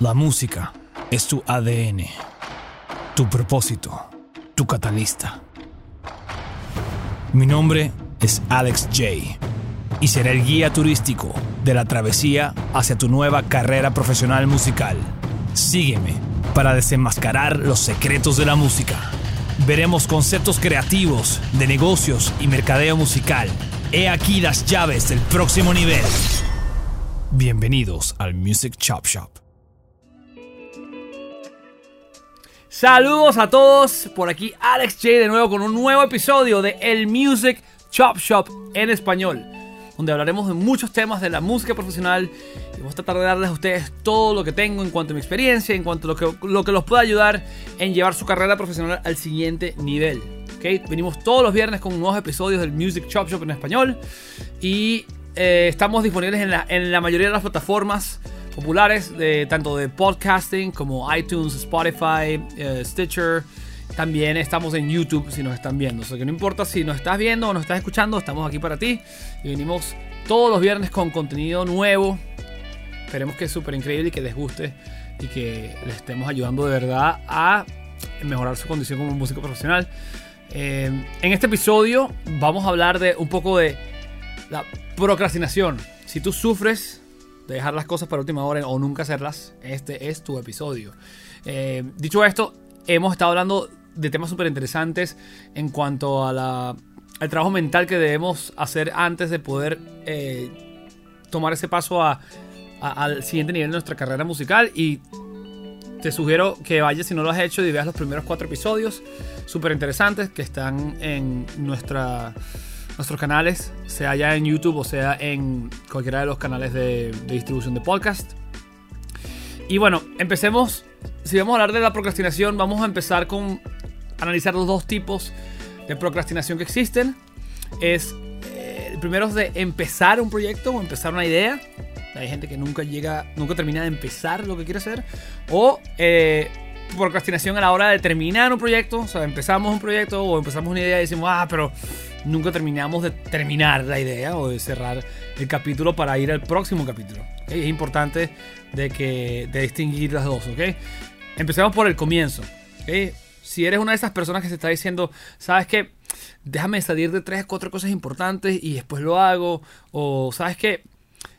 La música es tu ADN, tu propósito, tu catalista. Mi nombre es Alex J y seré el guía turístico de la travesía hacia tu nueva carrera profesional musical. Sígueme para desenmascarar los secretos de la música. Veremos conceptos creativos de negocios y mercadeo musical. He aquí las llaves del próximo nivel. Bienvenidos al Music Chop Shop. Saludos a todos, por aquí Alex J de nuevo con un nuevo episodio de El Music Chop Shop en español, donde hablaremos de muchos temas de la música profesional y vamos a tratar de darles a ustedes todo lo que tengo en cuanto a mi experiencia, en cuanto a lo que, lo que los pueda ayudar en llevar su carrera profesional al siguiente nivel. ¿okay? Venimos todos los viernes con nuevos episodios del Music Chop Shop en español y eh, estamos disponibles en la, en la mayoría de las plataformas populares, de, tanto de podcasting como iTunes, Spotify, eh, Stitcher. También estamos en YouTube si nos están viendo. O sea que no importa si nos estás viendo o nos estás escuchando, estamos aquí para ti. Y venimos todos los viernes con contenido nuevo. Esperemos que es súper increíble y que les guste y que les estemos ayudando de verdad a mejorar su condición como músico profesional. Eh, en este episodio vamos a hablar de un poco de la procrastinación. Si tú sufres de dejar las cosas para última hora o nunca hacerlas, este es tu episodio. Eh, dicho esto, hemos estado hablando de temas súper interesantes en cuanto a la, al trabajo mental que debemos hacer antes de poder eh, tomar ese paso a, al siguiente nivel de nuestra carrera musical y te sugiero que vayas si no lo has hecho y veas los primeros cuatro episodios súper interesantes que están en nuestra nuestros canales, sea ya en YouTube o sea en cualquiera de los canales de, distribución de podcast. Y bueno, empecemos. Si vamos a hablar de la procrastinación, vamos a empezar con analizar los dos tipos de procrastinación que existen. Es eh, el primero es de empezar un proyecto o empezar una idea. Hay gente que nunca llega, nunca termina de empezar lo que quiere hacer. O eh, procrastinación a la hora de terminar un proyecto. O empezamos un proyecto o empezamos una idea y decimos, ah, pero nunca terminamos de terminar la idea o de cerrar el capítulo para ir al próximo capítulo. Es importante de, que, de distinguir las dos. ¿okay? Empecemos por el comienzo. Si eres una de esas personas que se está diciendo, sabes que déjame salir de tres, cuatro cosas importantes y después lo hago. O sabes que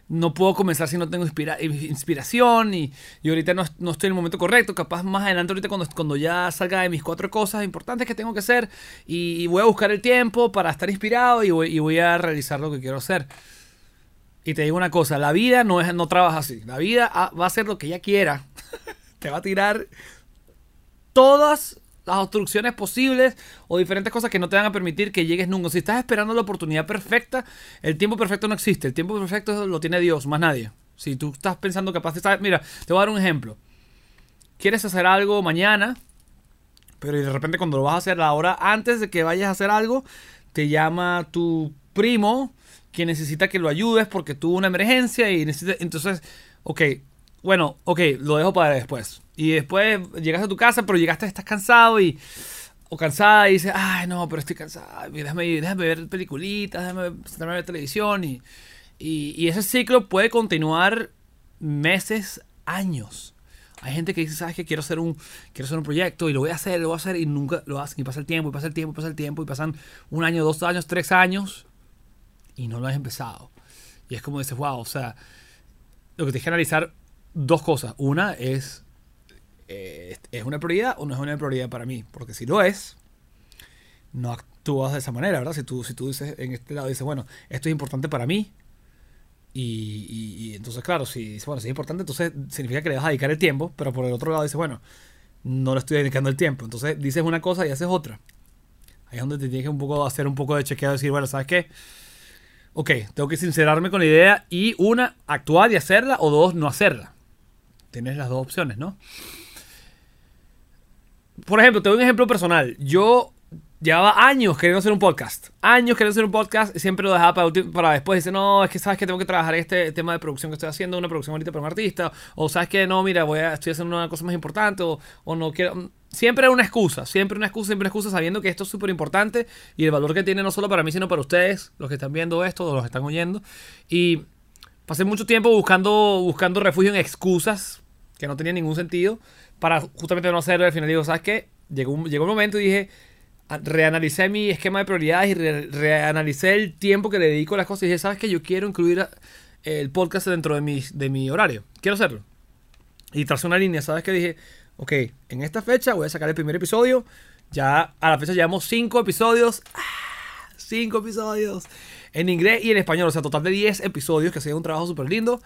no puedo comenzar si no tengo inspira inspiración y, y ahorita no, no, estoy en el momento correcto. Capaz más adelante, ahorita cuando, cuando ya salga de mis cuatro cosas importantes que tengo que hacer y, y voy a buscar el tiempo para estar inspirado y voy, y voy, a realizar lo que quiero hacer. Y te digo una cosa, la vida no, es, no trabaja así. La vida va a hacer lo que ella quiera. te va a tirar todas las obstrucciones posibles o diferentes cosas que no te van a permitir que llegues nunca. Si estás esperando la oportunidad perfecta, el tiempo perfecto no existe. El tiempo perfecto lo tiene Dios, más nadie. Si tú estás pensando capaz de. Mira, te voy a dar un ejemplo. Quieres hacer algo mañana, pero de repente cuando lo vas a hacer la hora antes de que vayas a hacer algo, te llama tu primo que necesita que lo ayudes porque tuvo una emergencia y necesita... Entonces, ok, bueno, ok, lo dejo para después. Y después llegas a tu casa, pero llegaste, estás cansado y. O cansada y dices, ay, no, pero estoy cansada. Déjame, déjame ver peliculitas, déjame sentarme a ver televisión. Y, y, ese ciclo puede continuar meses, años. Hay gente que dice, ¿sabes qué? Quiero hacer un, quiero hacer un proyecto y lo voy a hacer, lo voy a hacer y nunca lo hacen. Y pasa el tiempo, y pasa el tiempo, y pasa el tiempo, y pasan un año, dos años, tres años y no lo has empezado. Y es como dices, wow, o sea, lo que te que analizar dos cosas. Una es eh, ¿es una prioridad o no es una prioridad para mí? Porque si lo es, no actúas de esa manera, ¿verdad? Si tú, si tú dices en este lado, dices, bueno, esto es importante para mí. Y, y, entonces, claro, si, bueno, si es importante, entonces significa que le vas a dedicar el tiempo, pero por el otro lado dices, bueno, no le estoy dedicando el tiempo. Entonces dices una cosa y haces otra. Ahí es donde te tienes que un poco hacer un poco de chequeo decir, bueno, ¿sabes qué? Ok, tengo que sincerarme con la idea y una, actuar y hacerla, o dos, no hacerla. Tienes las dos opciones, ¿no? por ejemplo, te doy un ejemplo personal. Yo llevaba años queriendo hacer un podcast. Años queriendo hacer un podcast y siempre lo dejaba para, para después. Dice, no, es que sabes que tengo que trabajar este tema de producción que estoy haciendo, una producción ahorita para un artista. O sabes que no, mira, voy a, estoy haciendo una cosa más importante. O, o no quiero. Siempre una excusa, siempre una excusa, siempre una excusa, sabiendo que esto es súper importante y el valor que tiene no solo para mí, sino para ustedes, los que están viendo esto, los que están oyendo. Y pasé mucho tiempo buscando, buscando refugio en excusas que no tenía ningún sentido, para justamente no hacerlo. Al final digo, ¿sabes qué? Llegó un, llegó un momento y dije, reanalicé mi esquema de prioridades y re- reanalicé el tiempo que le dedico a las cosas y dije, ¿sabes qué? Yo quiero incluir el podcast dentro de mi, de mi horario. Quiero hacerlo. Y tracé una línea, ¿sabes qué? Dije, ok, en esta fecha voy a sacar el primer episodio. Ya a la fecha llevamos cinco episodios. ¡Ah! Cinco episodios. En inglés y en español. O sea, total de 10 episodios, que sería un trabajo súper lindo.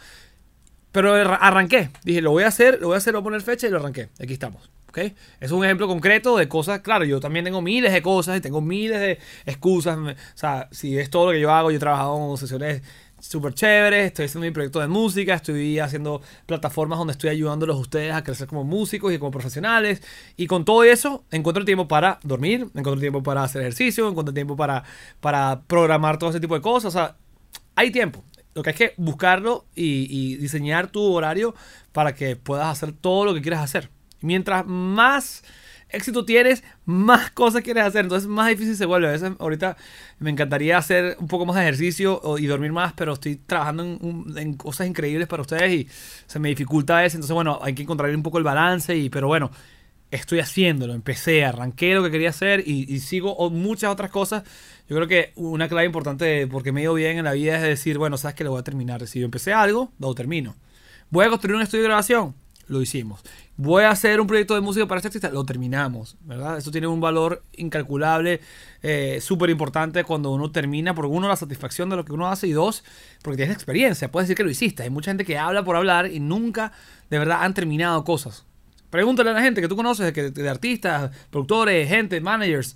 Pero arra- arranqué. Dije, lo voy a hacer, lo voy a hacer, voy a poner fecha y lo arranqué. Aquí estamos. ¿Ok? Es un ejemplo concreto de cosas. Claro, yo también tengo miles de cosas y tengo miles de excusas. O sea, si es todo lo que yo hago, yo he trabajado en sesiones súper chéveres. Estoy haciendo mi proyecto de música. Estoy haciendo plataformas donde estoy ayudándolos a ustedes a crecer como músicos y como profesionales. Y con todo eso, encuentro tiempo para dormir, encuentro tiempo para hacer ejercicio, encuentro tiempo para, para programar todo ese tipo de cosas. O sea, hay tiempo. Lo que hay que buscarlo y, diseñar tu horario para que puedas hacer todo lo que quieras hacer. Mientras más éxito tienes, más cosas quieres hacer. Entonces más difícil se vuelve. A veces ahorita me encantaría hacer un poco más de ejercicio y dormir más, pero estoy trabajando en, en cosas increíbles para ustedes y se me dificulta veces. Entonces, bueno, hay que encontrar un poco el balance. Y, pero bueno, estoy haciéndolo, empecé, arranqué lo que quería hacer y, y sigo o- muchas otras cosas. Yo creo que una clave importante porque me ha ido bien en la vida es decir, bueno, sabes que lo voy a terminar. Si yo empecé algo, lo termino. Voy a construir un estudio de grabación, lo hicimos. Voy a hacer un proyecto de música para este artista, lo terminamos, ¿verdad? Eso tiene un valor incalculable, eh, súper importante cuando uno termina, por uno, la satisfacción de lo que uno hace y dos, porque tienes experiencia, puedes decir que lo hiciste. Hay mucha gente que habla por hablar y nunca de verdad han terminado cosas. Pregúntale a la gente que tú conoces, de, artistas, productores, gente, managers.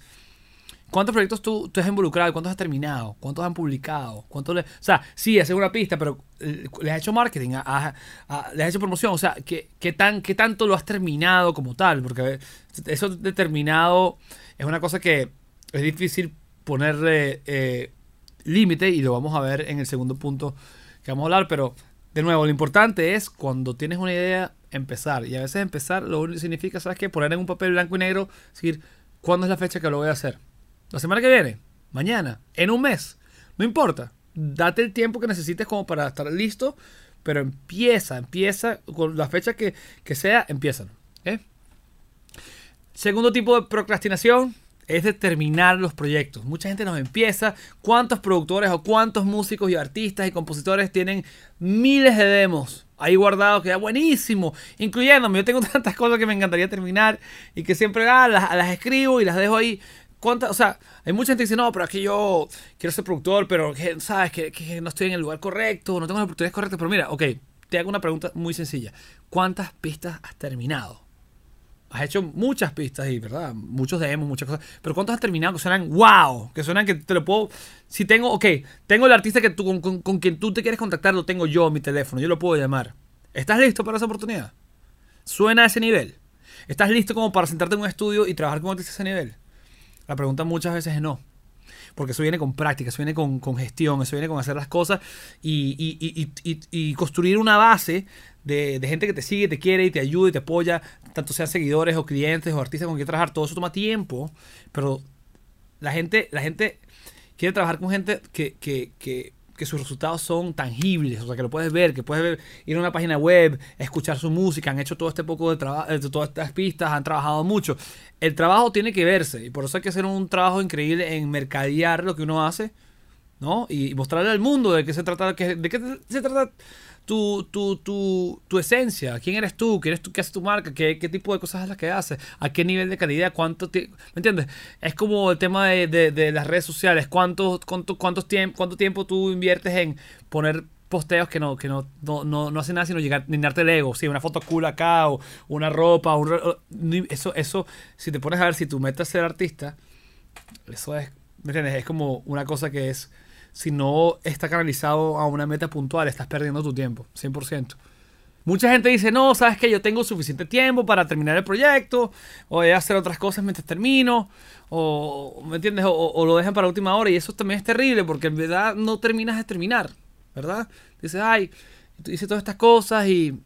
¿Cuántos proyectos tú, tú has involucrado? ¿Cuántos has terminado? ¿Cuántos han publicado? ¿Cuántos o sea, sí, hacer una pista, pero eh, ¿les has hecho marketing? ¿A- ¿Les has hecho promoción? O sea, ¿qué, tan, ¿qué tanto lo has terminado como tal? Porque eso determinado es una cosa que es difícil ponerle eh, límite y lo vamos a ver en el segundo punto que vamos a hablar, pero de nuevo, lo importante es cuando tienes una idea, empezar. Y a veces empezar lo único significa, ¿sabes qué? Poner en un papel blanco y negro, decir, ¿cuándo es la fecha que lo voy a hacer? La semana que viene, mañana, en un mes, no importa. Date el tiempo que necesites como para estar listo, pero empieza, empieza con la fecha que, que sea, empieza. ¿ok? Segundo tipo de procrastinación es determinar los proyectos. Mucha gente nos empieza. ¿Cuántos productores o cuántos músicos y artistas y compositores tienen miles de demos ahí guardados que da buenísimo? Incluyéndome. Yo tengo tantas cosas que me encantaría terminar y que siempre ah, las, escribo y las dejo ahí. ¿Cuántas? O sea, hay mucha gente que dice, no, pero aquí yo quiero ser productor, pero sabes que, que no estoy en el lugar correcto, no tengo las oportunidades correctas. Pero mira, ok, te hago una pregunta muy sencilla. ¿Cuántas pistas has terminado? Has hecho muchas pistas y, ¿verdad? Muchos demos, muchas cosas. Pero ¿cuántos has terminado que suenan wow? Que suenan que te lo puedo. Si tengo, ok, tengo el artista que tú, con, con- con quien tú te quieres contactar, lo tengo yo mi teléfono, yo lo puedo llamar. ¿Estás listo para esa oportunidad? ¿Suena a ese nivel? ¿Estás listo como para sentarte en un estudio y trabajar con artistas a ese nivel? La pregunta muchas veces es no. Porque eso viene con práctica, eso viene con, con gestión, eso viene con hacer las cosas y- y- y- y construir una base de, de gente que te sigue, te quiere y te ayuda y te apoya, tanto sean seguidores o clientes o artistas con quien trabajar. Todo eso toma tiempo, pero la gente, la gente quiere trabajar con gente que, que, que, que sus resultados son tangibles, o sea, que lo puedes ver, que puedes ver, ir a una página web, escuchar su música, han hecho todo este poco de trabajo, todas estas pistas, han trabajado mucho. El trabajo tiene que verse y por eso hay que hacer un trabajo increíble en mercadear lo que uno hace, ¿no? Y mostrarle al mundo de qué se trata, de qué se trata tu, tu, tu, tu esencia, quién eres tú, quién eres tú, qué hace tu marca, qué, qué tipo de cosas es las que haces, a qué nivel de calidad, cuánto ti- ¿me entiendes? Es como el tema de, de- de las redes sociales, cuánto, cuánto, cuántos cuánto tiempo tú inviertes en poner posteos que no, que no, no, no, no hacen nada sino llegar, llenarte el ego, sí, una foto cool acá o una ropa, un eso, eso, si te pones a ver si tu meta es ser artista, eso es, ¿me entiendes? Es como una cosa que es, si no está canalizado a una meta puntual, estás perdiendo tu tiempo, 100%. Mucha gente dice, no, sabes que yo tengo suficiente tiempo para terminar el proyecto, o voy a hacer otras cosas mientras termino, o, ¿me entiendes? O, lo dejan para última hora, y eso también es terrible, porque en verdad no terminas de terminar, ¿verdad? Dices, ay, hice todas estas cosas y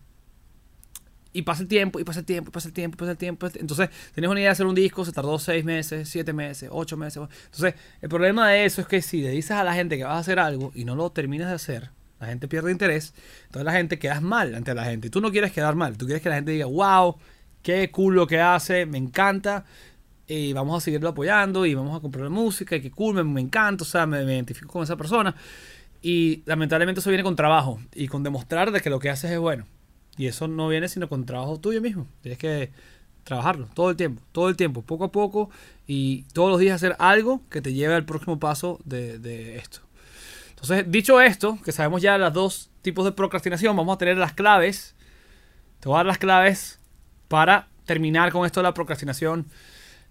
y pasa el tiempo, y pasa el tiempo, y pasa el tiempo, y pasa el tiempo. Entonces, tienes una idea de hacer un disco, se tardó seis meses, siete meses, ocho meses. Entonces, el problema de eso es que si le dices a la gente que vas a hacer algo y no lo terminas de hacer, La gente pierde interés. Entonces la gente quedas mal ante la gente. Tú no quieres quedar mal. Tú quieres que la gente diga, wow, qué cool lo que hace, me encanta. Y vamos a seguirlo apoyando y vamos a comprar música y qué cool, me, me encanta, o sea, me, me identifico con esa persona. Y lamentablemente eso viene con trabajo y con demostrar de que lo que haces es bueno. Y eso no viene sino con trabajo tuyo mismo. Tienes que trabajarlo todo el tiempo, todo el tiempo, poco a poco y todos los días hacer algo que te lleve al próximo paso de, esto. Entonces, dicho esto, que sabemos ya los dos tipos de procrastinación, vamos a tener las claves. Te voy a dar las claves para terminar con esto de la procrastinación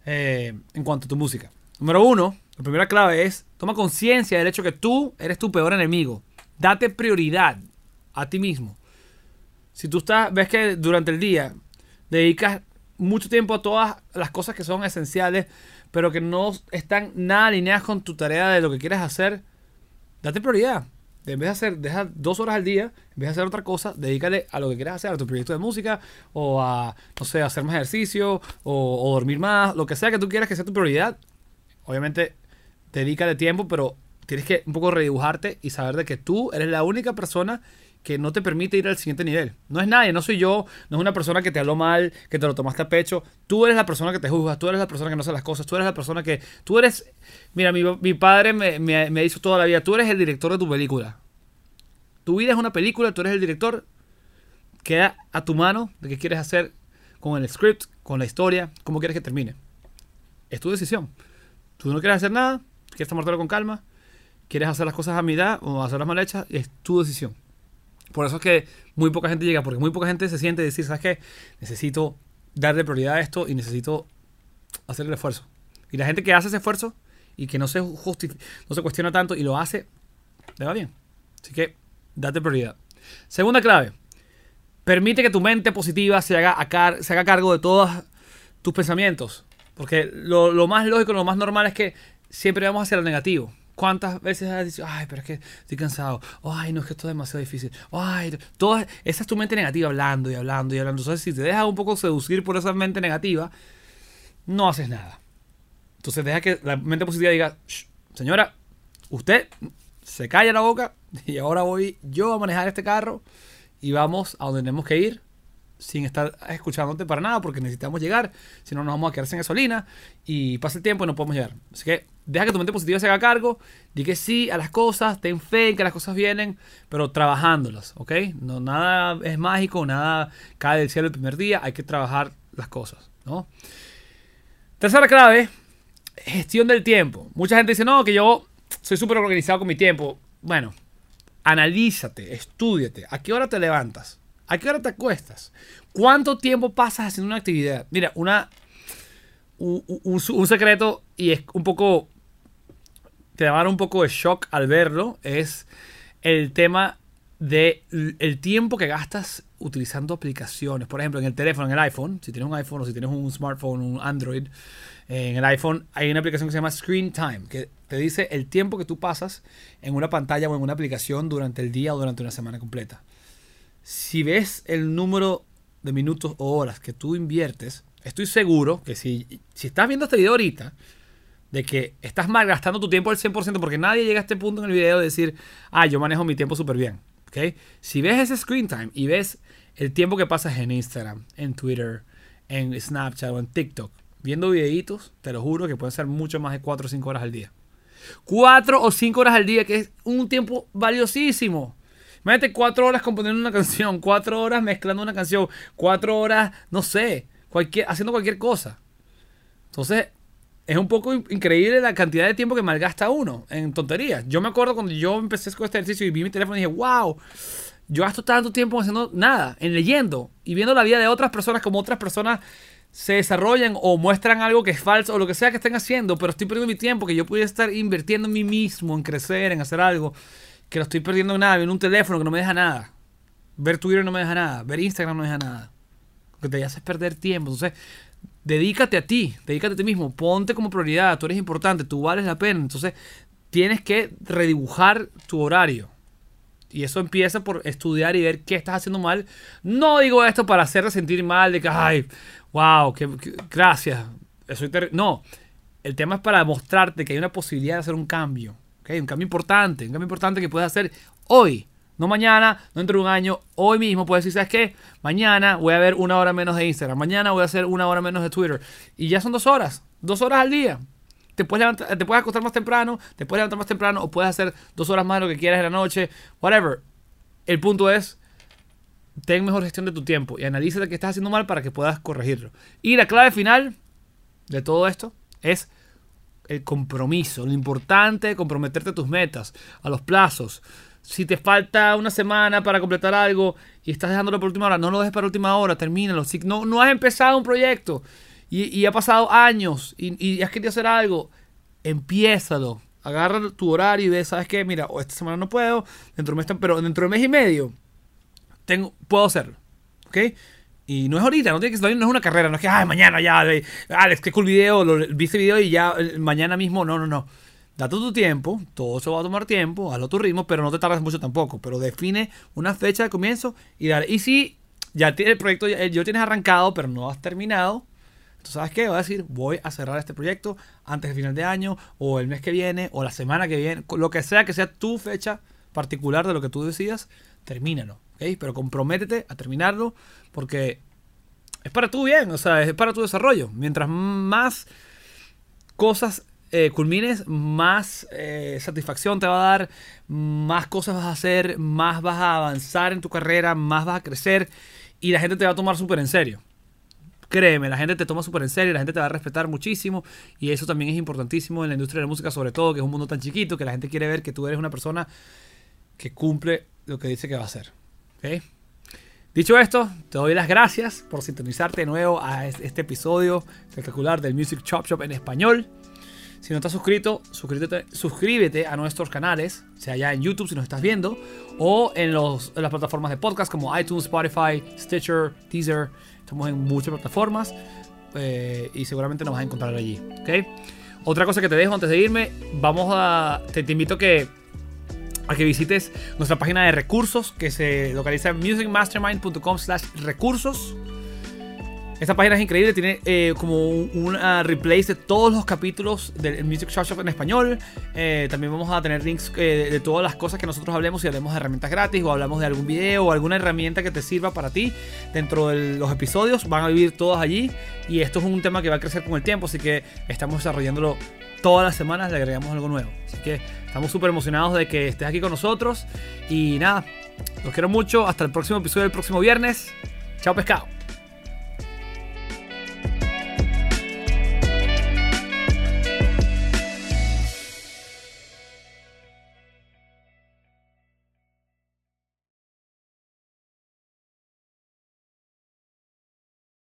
eh, en cuanto a tu música. Número uno, la primera clave es, toma conciencia del hecho que tú eres tu peor enemigo. Date prioridad a ti mismo. Si tú estás, ves que durante el día dedicas mucho tiempo a todas las cosas que son esenciales, pero que no están nada alineadas con tu tarea de lo que quieres hacer, date prioridad. En vez de hacer, deja dos horas al día, en vez de hacer otra cosa, dedícale a lo que quieras hacer, a tu proyecto de música, o a, no sé, hacer más ejercicio, o, o dormir más, lo que sea que tú quieras que sea tu prioridad. Obviamente, dedícale tiempo, pero tienes que un poco redibujarte y saber de que tú eres la única persona que no te permite ir al siguiente nivel. No es nadie, no soy yo, no es una persona que te habló mal, que te lo tomaste a pecho. Tú eres la persona que te juzgas, tú eres la persona que no hace las cosas, tú eres la persona que... Tú eres... Mira, mi, mi padre me, me, me hizo toda la vida, tú eres el director de tu película. Tu vida es una película, tú eres el director. Queda a tu mano de qué quieres hacer con el script, con la historia, cómo quieres que termine. Es tu decisión. Tú no quieres hacer nada, quieres tomártelo con calma, quieres hacer las cosas a mitad o hacerlas mal hechas, es tu decisión. Por eso es que muy poca gente llega, porque muy poca gente se siente decir, ¿sabes qué? Necesito darle prioridad a esto y necesito hacer el esfuerzo. Y la gente que hace ese esfuerzo y que no se, no se cuestiona tanto y lo hace, le va bien. Así que date prioridad. Segunda clave, permite que tu mente positiva se haga, a car se haga cargo de todos tus pensamientos. Porque lo, lo más lógico, lo más normal es que siempre vamos hacia lo negativo. ¿Cuántas veces has dicho, ay, pero es que estoy cansado? Ay, no, es que esto es demasiado difícil. Ay, toda, esa es tu mente negativa hablando y hablando y hablando. Entonces, si te dejas un poco seducir por esa mente negativa, no haces nada. Entonces, deja que la mente positiva diga, señora, usted se calla la boca y ahora voy yo a manejar este carro y vamos a donde tenemos que ir sin estar escuchándote para nada porque necesitamos llegar, si no nos vamos a quedar sin gasolina y pasa el tiempo y no podemos llegar. Así que deja que tu mente positiva se haga cargo, di que sí a las cosas, ten fe en que las cosas vienen, pero trabajándolas, ¿ok? No, nada es mágico, nada cae del cielo el primer día, hay que trabajar las cosas, ¿no? Tercera clave, gestión del tiempo. Mucha gente dice, no, que yo soy súper organizado con mi tiempo. Bueno, analízate, estudiate. ¿A qué hora te levantas? ¿A qué hora te acuestas? ¿Cuánto tiempo pasas haciendo una actividad? Mira, una, un, secreto y es un poco, te dar un poco de shock al verlo, es el tema de el tiempo que gastas utilizando aplicaciones. Por ejemplo, en el teléfono, en el iPhone, si tienes un iPhone o si tienes un smartphone, un Android, en el iPhone hay una aplicación que se llama Screen Time, que te dice el tiempo que tú pasas en una pantalla o en una aplicación durante el día o durante una semana completa si ves el número de minutos o horas que tú inviertes, estoy seguro que si, si estás viendo este video ahorita, de que estás malgastando tu tiempo al 100%, porque nadie llega a este punto en el video de decir, ah, yo manejo mi tiempo súper bien. Si ves ese screen time y ves el tiempo que pasas en Instagram, en Twitter, en Snapchat o en TikTok, viendo videitos, te lo juro que pueden ser mucho más de 4 o 5 horas al día. 4 o 5 horas al día, que es un tiempo valiosísimo. Imagínate cuatro horas componiendo una canción, cuatro horas mezclando una canción, cuatro horas, no sé, cualquier, haciendo cualquier cosa. Entonces, es un poco increíble la cantidad de tiempo que malgasta uno en tonterías. Yo me acuerdo cuando yo empecé con este ejercicio y vi mi teléfono y dije, wow, yo gasto tanto tiempo haciendo nada, en leyendo y viendo la vida de otras personas como otras personas se desarrollan o muestran algo que es falso o lo que sea que estén haciendo, pero estoy perdiendo mi tiempo que yo pudiera estar invirtiendo en mí mismo, en crecer, en hacer algo que lo estoy perdiendo en nada, en un teléfono que no me deja nada. Ver Twitter no me deja nada, ver Instagram no deja nada. Lo que te hace perder tiempo. Entonces, dedícate a ti, dedícate a ti mismo, ponte como prioridad, tú eres importante, tú vales la pena. Entonces, tienes que redibujar tu horario. Y eso empieza por estudiar y ver qué estás haciendo mal. No digo esto para hacerte sentir mal, de que, ay, wow, que, gracias. Eso no, el tema es para mostrarte que hay una posibilidad de hacer un cambio. Un cambio importante, un cambio importante que puedes hacer hoy, No mañana, no dentro de un año, hoy mismo puedes decir, ¿sabes qué? Mañana voy a ver una hora menos de Instagram, mañana voy a hacer una hora menos de Twitter. Y ya son dos horas, dos horas al día. Te puedes, te puedes acostar más temprano, te puedes levantar más temprano o puedes hacer dos horas más de lo que quieras en la noche, whatever. El punto es, ten mejor gestión de tu tiempo y analiza lo que estás haciendo mal para que puedas corregirlo. Y la clave final de todo esto es el compromiso, lo importante de comprometerte a tus metas, a los plazos. Si te falta una semana para completar algo y estás dejándolo por última hora, no lo dejes para última hora, termínalo. Si no, no has empezado un proyecto y, ha pasado años y, has querido hacer algo, empiézalo. Agarra tu horario y ve, ¿sabes qué? Mira, esta semana no puedo, dentro de mes, pero dentro de mes y medio tengo, puedo hacerlo. ¿Ok? Y no es ahorita, no, tiene que, no es una carrera, no es que, ay, mañana ya, Alex, qué cool video, lo, vi ese video y ya mañana mismo, no, no, no. Date tu tiempo, todo eso va a tomar tiempo, hazlo a tu ritmo, pero no te tardes mucho tampoco. Pero define una fecha de comienzo y dale. Y si ya tienes el proyecto, ya, yo tienes arrancado, pero no has terminado, entonces, ¿sabes qué? Voy a decir, voy a cerrar este proyecto antes del final de año, o el mes que viene, o la semana que viene, lo que sea que sea tu fecha particular de lo que tú decidas, termínalo. Pero comprométete a terminarlo porque es para tu bien, o sea, es para tu desarrollo. Mientras más cosas eh, culmines, más eh, satisfacción te va a dar, más cosas vas a hacer, más vas a avanzar en tu carrera, más vas a crecer y la gente te va a tomar súper en serio. Créeme, la gente te toma súper en serio, la gente te va a respetar muchísimo y eso también es importantísimo en la industria de la música, sobre todo que es un mundo tan chiquito que la gente quiere ver que tú eres una persona que cumple lo que dice que va a hacer. Dicho esto, te doy las gracias por sintonizarte de nuevo a este episodio espectacular del Music Chop Shop en español. Si no estás suscrito, suscríbete, a nuestros canales, sea ya en YouTube si nos estás viendo, o en, las plataformas de podcast como iTunes, Spotify, Stitcher, Teaser. Estamos en muchas plataformas eh, y seguramente nos vas a encontrar allí. Otra cosa que te dejo antes de irme, vamos a. Te, te invito a que a que visites nuestra página de recursos que se localiza en musicmastermind.com slash recursos. Esta página es increíble, tiene eh, como una replay de todos los capítulos del Music Shop Shop en español. Eh, también vamos a tener links eh, de todas las cosas que nosotros hablemos y hablemos de herramientas gratis o hablamos de algún video o alguna herramienta que te sirva para ti dentro de los episodios. Van a vivir todos allí y esto es un tema que va a crecer con el tiempo, así que estamos desarrollándolo todas las semanas, le agregamos algo nuevo. Así que estamos súper emocionados de que estés aquí con nosotros y nada, los quiero mucho. Hasta el próximo episodio del próximo viernes. Chao pescado.